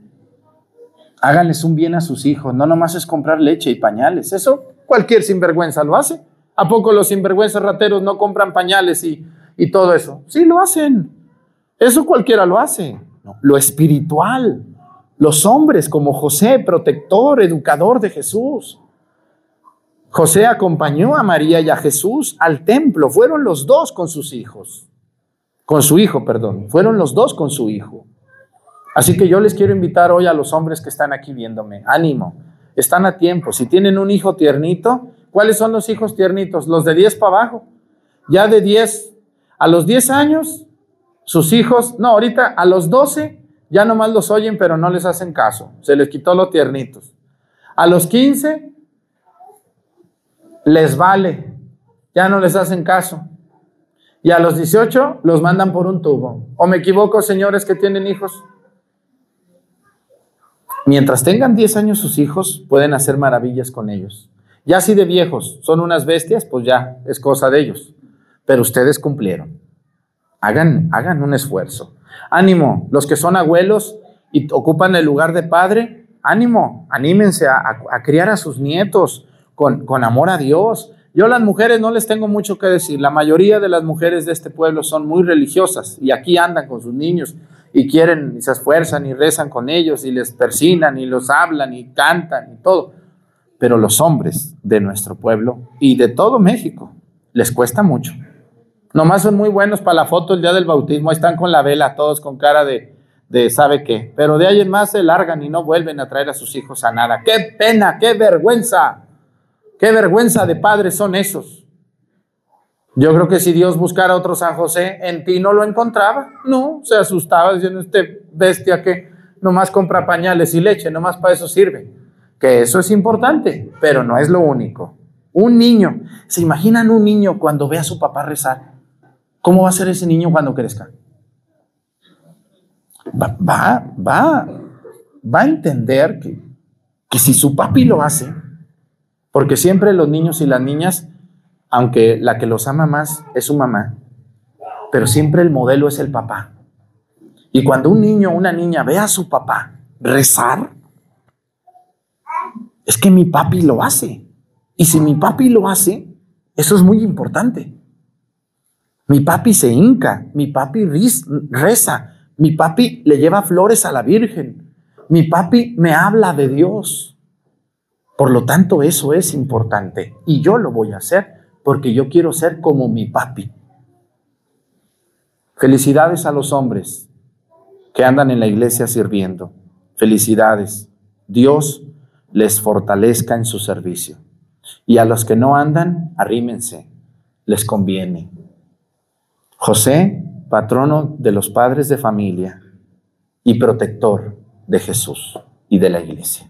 Háganles un bien a sus hijos. No nomás es comprar leche y pañales. Eso cualquier sinvergüenza lo hace. ¿A poco los sinvergüenzas rateros no compran pañales y, y todo eso? Sí, lo hacen. Eso cualquiera lo hace. lo espiritual. Los hombres como José, protector, educador de Jesús. José acompañó a María y a Jesús al templo. Fueron los dos con sus hijos. Con su hijo, perdón. Fueron los dos con su hijo. Así que yo les quiero invitar hoy a los hombres que están aquí viéndome. Ánimo. Están a tiempo. Si tienen un hijo tiernito, ¿cuáles son los hijos tiernitos? Los de 10 para abajo. Ya de 10 a los 10 años, sus hijos, no, ahorita a los 12 ya nomás los oyen, pero no les hacen caso. Se les quitó los tiernitos. A los 15 les vale, ya no les hacen caso. Y a los 18 los mandan por un tubo. ¿O me equivoco, señores que tienen hijos? Mientras tengan 10 años sus hijos, pueden hacer maravillas con ellos. Ya si de viejos son unas bestias, pues ya es cosa de ellos. Pero ustedes cumplieron. Hagan, hagan un esfuerzo. Ánimo, los que son abuelos y ocupan el lugar de padre, ánimo, anímense a, a criar a sus nietos, con, amor a Dios. Yo las mujeres no les tengo mucho que decir. La mayoría de las mujeres de este pueblo son muy religiosas y aquí andan con sus niños y quieren y se esfuerzan y rezan con ellos y les persinan y los hablan y cantan y todo. Pero los hombres de nuestro pueblo y de todo México les cuesta mucho. Nomás son muy buenos para la foto el día del bautismo. Ahí están con la vela, todos con cara de, de sabe qué. Pero de ahí en más se largan y no vuelven a traer a sus hijos a nada. ¡Qué pena! ¡Qué vergüenza! Qué vergüenza de padres son esos. Yo creo que si Dios buscara otro San José, en ti no lo encontraba. No, se asustaba diciendo, este bestia que nomás compra pañales y leche, nomás para eso sirve. Que eso es importante, pero no es lo único. Un niño. ¿Se imaginan un niño cuando ve a su papá rezar? ¿Cómo va a ser ese niño cuando crezca? Va, va, va, va a entender que, que si su papi lo hace, porque siempre los niños y las niñas, aunque la que los ama más es su mamá, pero siempre el modelo es el papá. Y cuando un niño o una niña ve a su papá rezar, es que mi papi lo hace. Y si mi papi lo hace, eso es muy importante. Mi papi se hinca, mi papi reza, mi papi le lleva flores a la Virgen, mi papi me habla de Dios. Por lo tanto, eso es importante. Y yo lo voy a hacer porque yo quiero ser como mi papi. Felicidades a los hombres que andan en la iglesia sirviendo. Felicidades. Dios les fortalezca en su servicio. Y a los que no andan, arrímense, les conviene. José, patrono de los padres de familia y protector de Jesús y de la iglesia.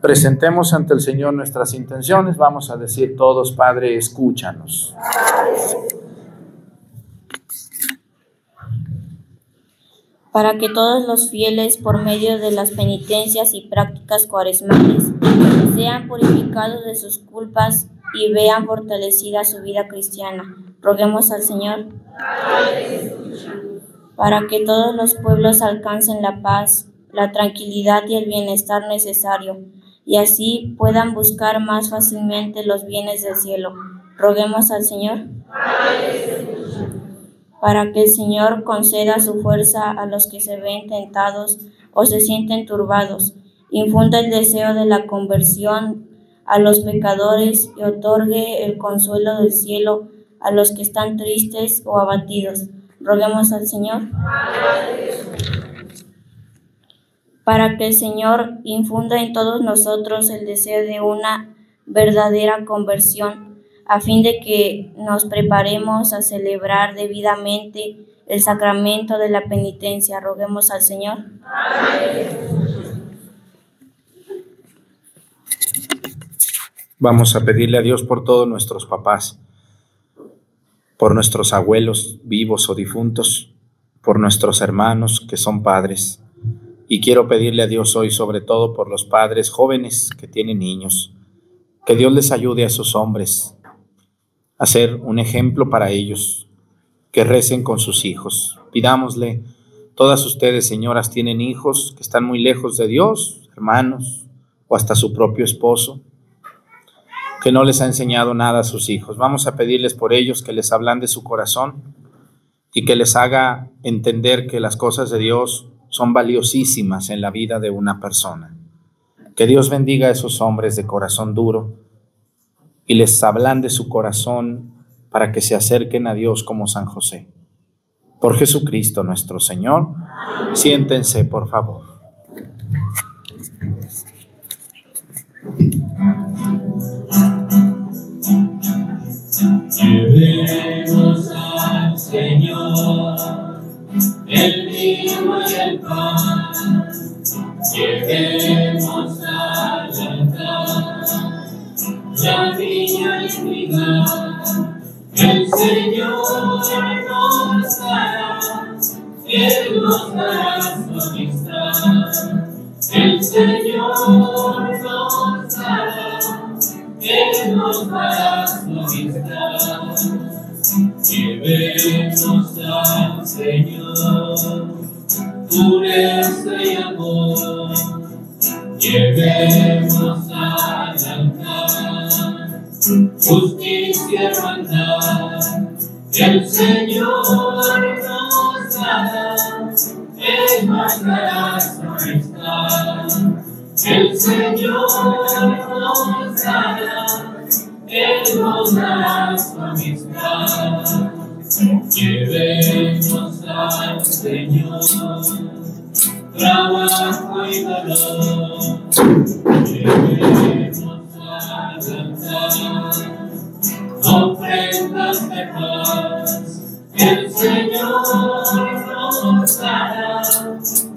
Presentemos ante el Señor nuestras intenciones. Vamos a decir todos, Padre, escúchanos. para que todos los fieles, por medio de las penitencias y prácticas cuaresmales, sean purificados de sus culpas y vean fortalecida su vida cristiana. Roguemos al Señor para que todos los pueblos alcancen la paz, la tranquilidad y el bienestar necesario, y así puedan buscar más fácilmente los bienes del cielo. Roguemos al Señor para que el Señor conceda su fuerza a los que se ven tentados o se sienten turbados, infunda el deseo de la conversión a los pecadores y otorgue el consuelo del cielo a los que están tristes o abatidos. Roguemos al Señor. Para que el Señor infunda en todos nosotros el deseo de una verdadera conversión a fin de que nos preparemos a celebrar debidamente el sacramento de la penitencia. Roguemos al Señor. Vamos a pedirle a Dios por todos nuestros papás, por nuestros abuelos vivos o difuntos, por nuestros hermanos que son padres. Y quiero pedirle a Dios hoy sobre todo por los padres jóvenes que tienen niños, que Dios les ayude a esos hombres hacer un ejemplo para ellos, que recen con sus hijos. Pidámosle, todas ustedes, señoras, tienen hijos que están muy lejos de Dios, hermanos, o hasta su propio esposo, que no les ha enseñado nada a sus hijos. Vamos a pedirles por ellos que les hablan de su corazón y que les haga entender que las cosas de Dios son valiosísimas en la vida de una persona. Que Dios bendiga a esos hombres de corazón duro y les hablan de su corazón para que se acerquen a Dios como San José. Por Jesucristo nuestro Señor, siéntense por favor. Llevemos al el vino y el pan, llevemos al altar la viña y trigal, el Señor nos dará, Él nos dará su amistad, el Señor nos dará, Él nos dará su amistad. Llevemos al Señor pureza y amor. Llevemos al altar justicia y hermandad. El Señor nos dará, Él nos dará su amistad. El Señor nos dará, Él nos dará su amistad. Llevemos al Señor trabajo y dolor. Llevemos al altar ofrendas de paz. El Señor nos dará,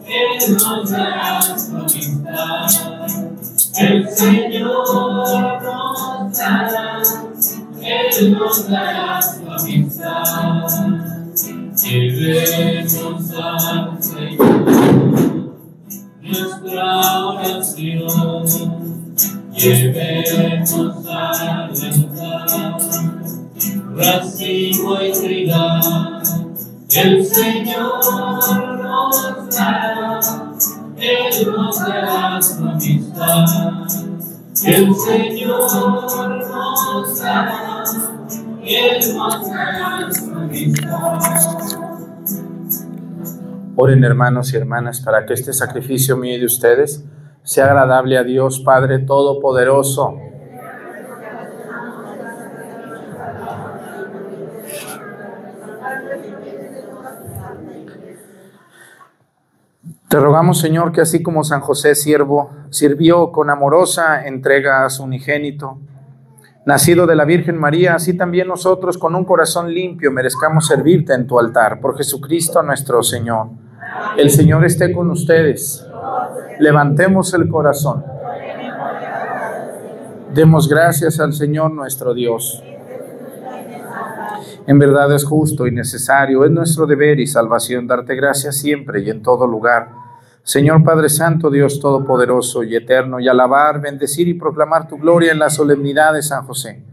Él nos dará Racimo. El Señor nos dará. El Señor nos. Oren hermanos y hermanas para que este sacrificio mío ustedes sea agradable a Dios Padre Todopoderoso. Te rogamos, Señor, que así como San José siervo sirvió con amorosa entrega a su unigénito, nacido de la Virgen María, así también nosotros con un corazón limpio merezcamos servirte en tu altar por Jesucristo nuestro Señor. El Señor esté con ustedes. Levantemos el corazón. Demos gracias al Señor nuestro Dios. En verdad es justo y necesario, es nuestro deber y salvación darte gracias siempre y en todo lugar. Señor Padre Santo, Dios Todopoderoso y Eterno, y alabar, bendecir y proclamar tu gloria en la solemnidad de San José,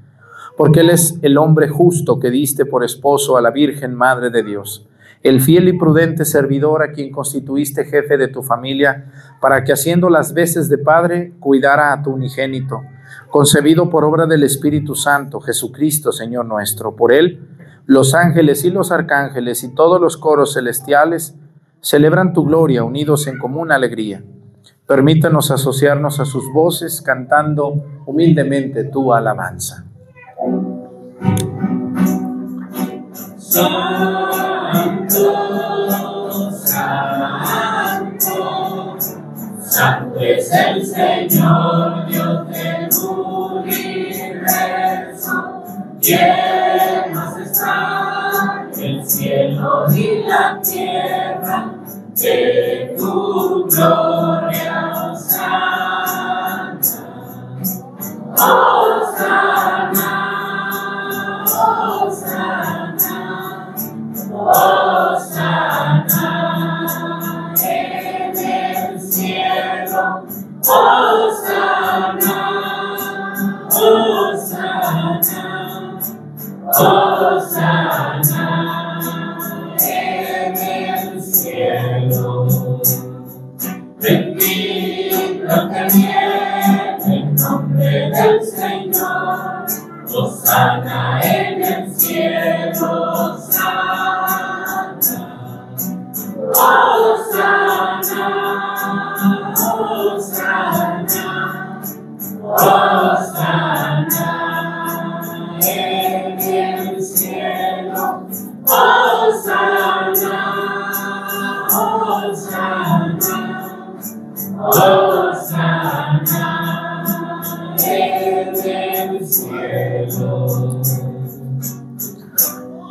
porque Él es el hombre justo que diste por esposo a la Virgen Madre de Dios, el fiel y prudente servidor a quien constituiste jefe de tu familia, para que haciendo las veces de Padre, cuidara a tu unigénito, concebido por obra del Espíritu Santo, Jesucristo, Señor nuestro. Por Él, los ángeles y los arcángeles y todos los coros celestiales, celebran tu gloria unidos en común alegría. Permítanos asociarnos a sus voces cantando humildemente tu alabanza. Santo, santo, es el Señor, Dios del universo. ¿Quién más está? El cielo y la tierra de tu sana. Hosanna,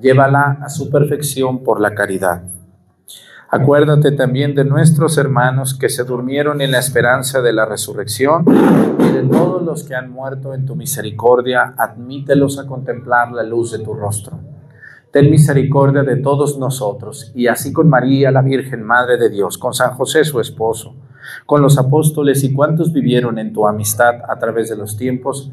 llévala a su perfección por la caridad. Acuérdate también de nuestros hermanos que se durmieron en la esperanza de la resurrección y de todos los que han muerto en tu misericordia, admítelos a contemplar la luz de tu rostro ten misericordia de todos nosotros, y así con María, la Virgen Madre de Dios, con San José su esposo, con los apóstoles y cuantos vivieron en tu amistad a través de los tiempos,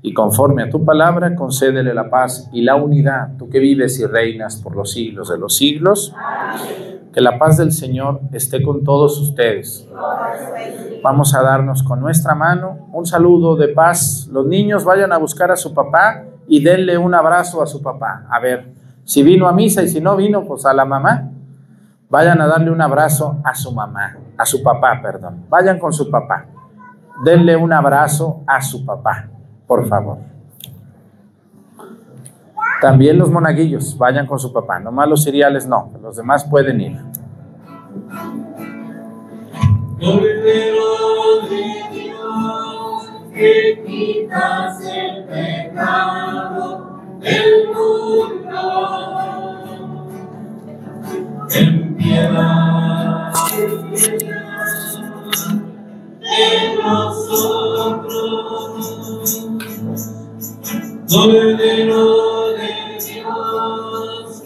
y conforme a tu palabra, concédele la paz y la unidad, tú que vives y reinas por los siglos de los siglos. Que la paz del Señor esté con todos ustedes. Vamos a darnos con nuestra mano un saludo de paz. Los niños vayan a buscar a su papá y denle un abrazo a su papá. A ver, si vino a misa y si no vino, pues a la mamá. Vayan a darle un abrazo a su mamá, a su papá, perdón. Vayan con su papá. Denle un abrazo a su papá, por favor. También los monaguillos, vayan con su papá. Nomás los cereales no, los demás pueden ir. el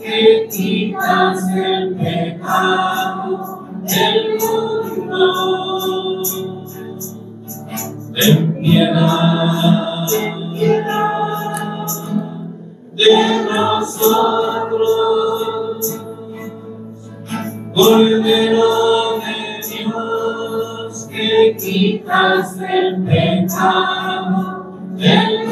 Que quitas el pecado del mundo, ten piedad nosotros. Cordero de pecado Él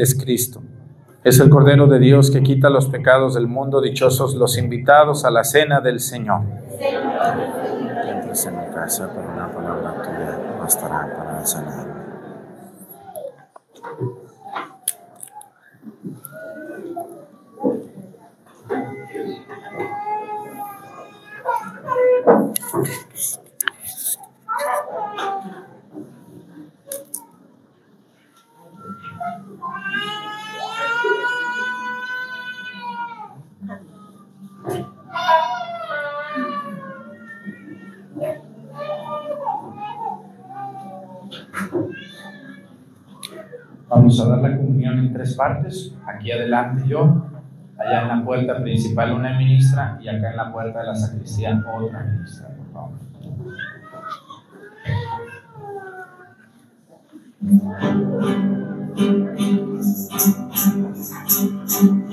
es Cristo. Es el Cordero de Dios que quita los pecados del mundo. Dichosos los invitados a la cena del Señor. Entres en mi casa, por una palabra tuya bastará para sanar. Vamos a dar la comunión en tres partes. Aquí adelante yo, allá en la puerta principal una ministra y acá en la puerta de la sacristía otra ministra, por favor.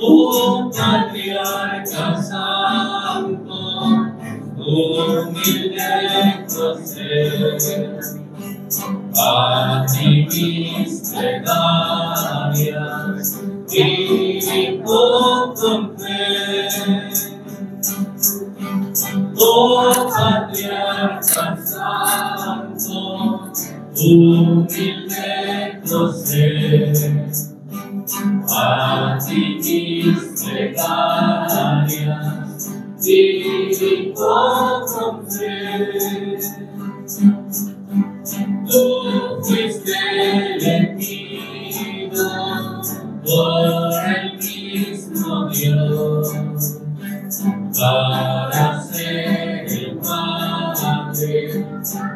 Oh patriarca santo, humilde José, a ti mis plegarias dirijo con Oh patriarca santo, humilde a ti mis plegarias dirijo con fe. Tú fuiste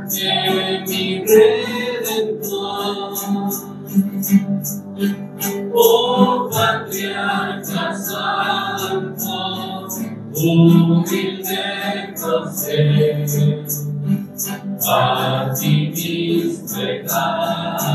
de mi Redentor. Oh patriarca santo, humilde José, a ti mis plegarias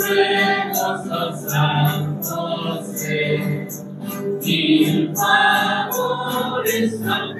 tus ruegos, oh San José, mil favores alcanzaré.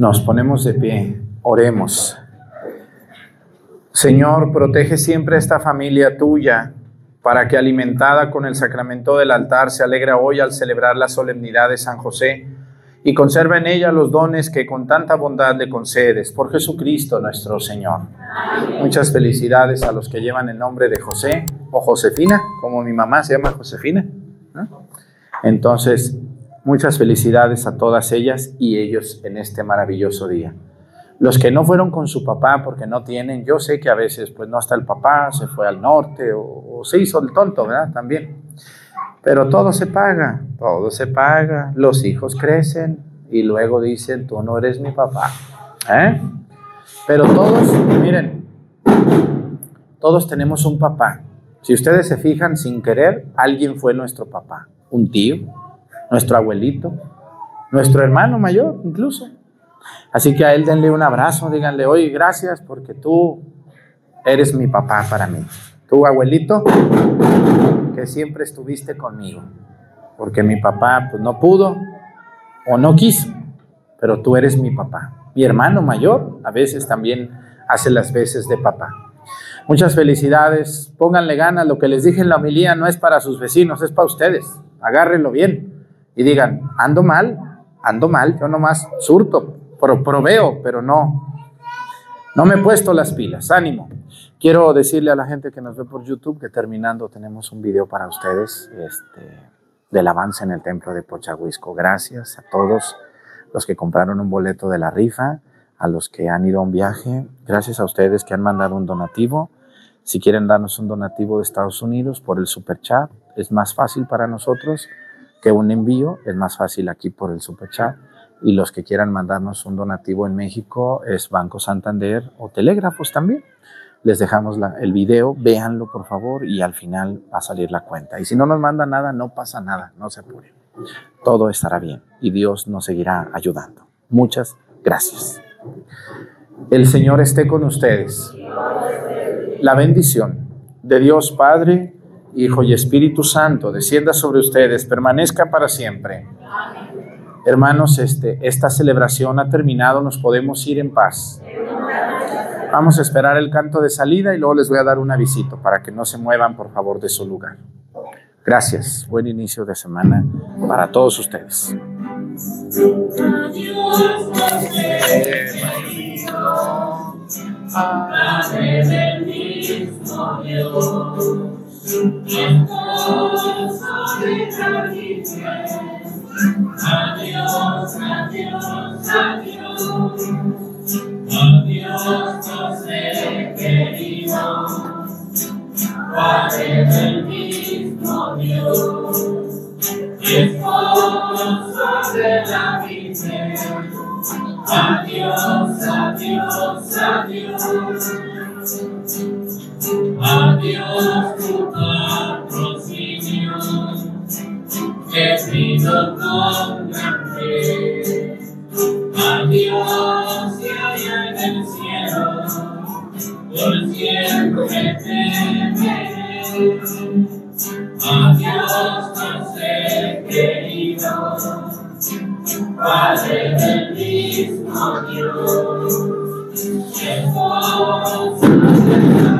Nos ponemos de pie, oremos. Señor, protege siempre esta familia tuya para que alimentada con el sacramento del altar se alegra hoy al celebrar la solemnidad de San José y conserva en ella los dones que con tanta bondad le concedes por Jesucristo nuestro Señor. Muchas felicidades a los que llevan el nombre de José o Josefina, como mi mamá se llama Josefina. Entonces, muchas felicidades a todas ellas y ellos en este maravilloso día. Los que no fueron con su papá porque no tienen, yo sé que a veces pues no está el papá, se fue al norte o, o se hizo el tonto, ¿verdad? También. Pero todo se paga, todo se paga, los hijos crecen y luego dicen, tú no eres mi papá. ¿Eh? Pero todos, miren, todos tenemos un papá. Si ustedes se fijan, sin querer, alguien fue nuestro papá. Un tío, nuestro abuelito, nuestro hermano mayor incluso. Así que a él denle un abrazo, díganle, oye, gracias porque tú eres mi papá para mí. Tu abuelito, que siempre estuviste conmigo, porque mi papá pues, no pudo o no quiso, pero tú eres mi papá. Mi hermano mayor a veces también hace las veces de papá. Muchas felicidades, pónganle ganas, lo que les dije en la homilía no es para sus vecinos, es para ustedes. Agárrenlo bien y digan, ando mal, ando mal, yo nomás surto, pro proveo, pero no, no me he puesto las pilas, ánimo. Quiero decirle a la gente que nos ve por YouTube que terminando tenemos un video para ustedes este, del avance en el templo de Pochahuisco. Gracias a todos los que compraron un boleto de la rifa, a los que han ido a un viaje, gracias a ustedes que han mandado un donativo. Si quieren darnos un donativo de Estados Unidos por el super chat, es más fácil para nosotros que un envío, es más fácil aquí por el super chat. Y los que quieran mandarnos un donativo en México es Banco Santander o Telégrafos también. Les dejamos el video, véanlo por favor y al final va a salir la cuenta. Y si no nos manda nada, no pasa nada, no se apure. Todo estará bien y Dios nos seguirá ayudando. Muchas gracias. El Señor esté con ustedes. La bendición de Dios Padre, Hijo y Espíritu Santo descienda sobre ustedes, permanezca para siempre. Hermanos, este, esta celebración ha terminado, nos podemos ir en paz. Vamos a esperar el canto de salida y luego les voy a dar un avisito para que no se muevan, por favor, de su lugar. Gracias. Buen inicio de semana para todos ustedes. La Virgen. Adiós, adiós, adiós, adiós, José querido, Padre del mismo Dios, esposo de la Virgen. Adiós, adiós, adiós. Adiós, tu patrocinio, que pido con gran fe. Adiós, y allá en el cielo, por siempre te veré. Adiós, José querido. Padre del mismo Dios, la Virgen.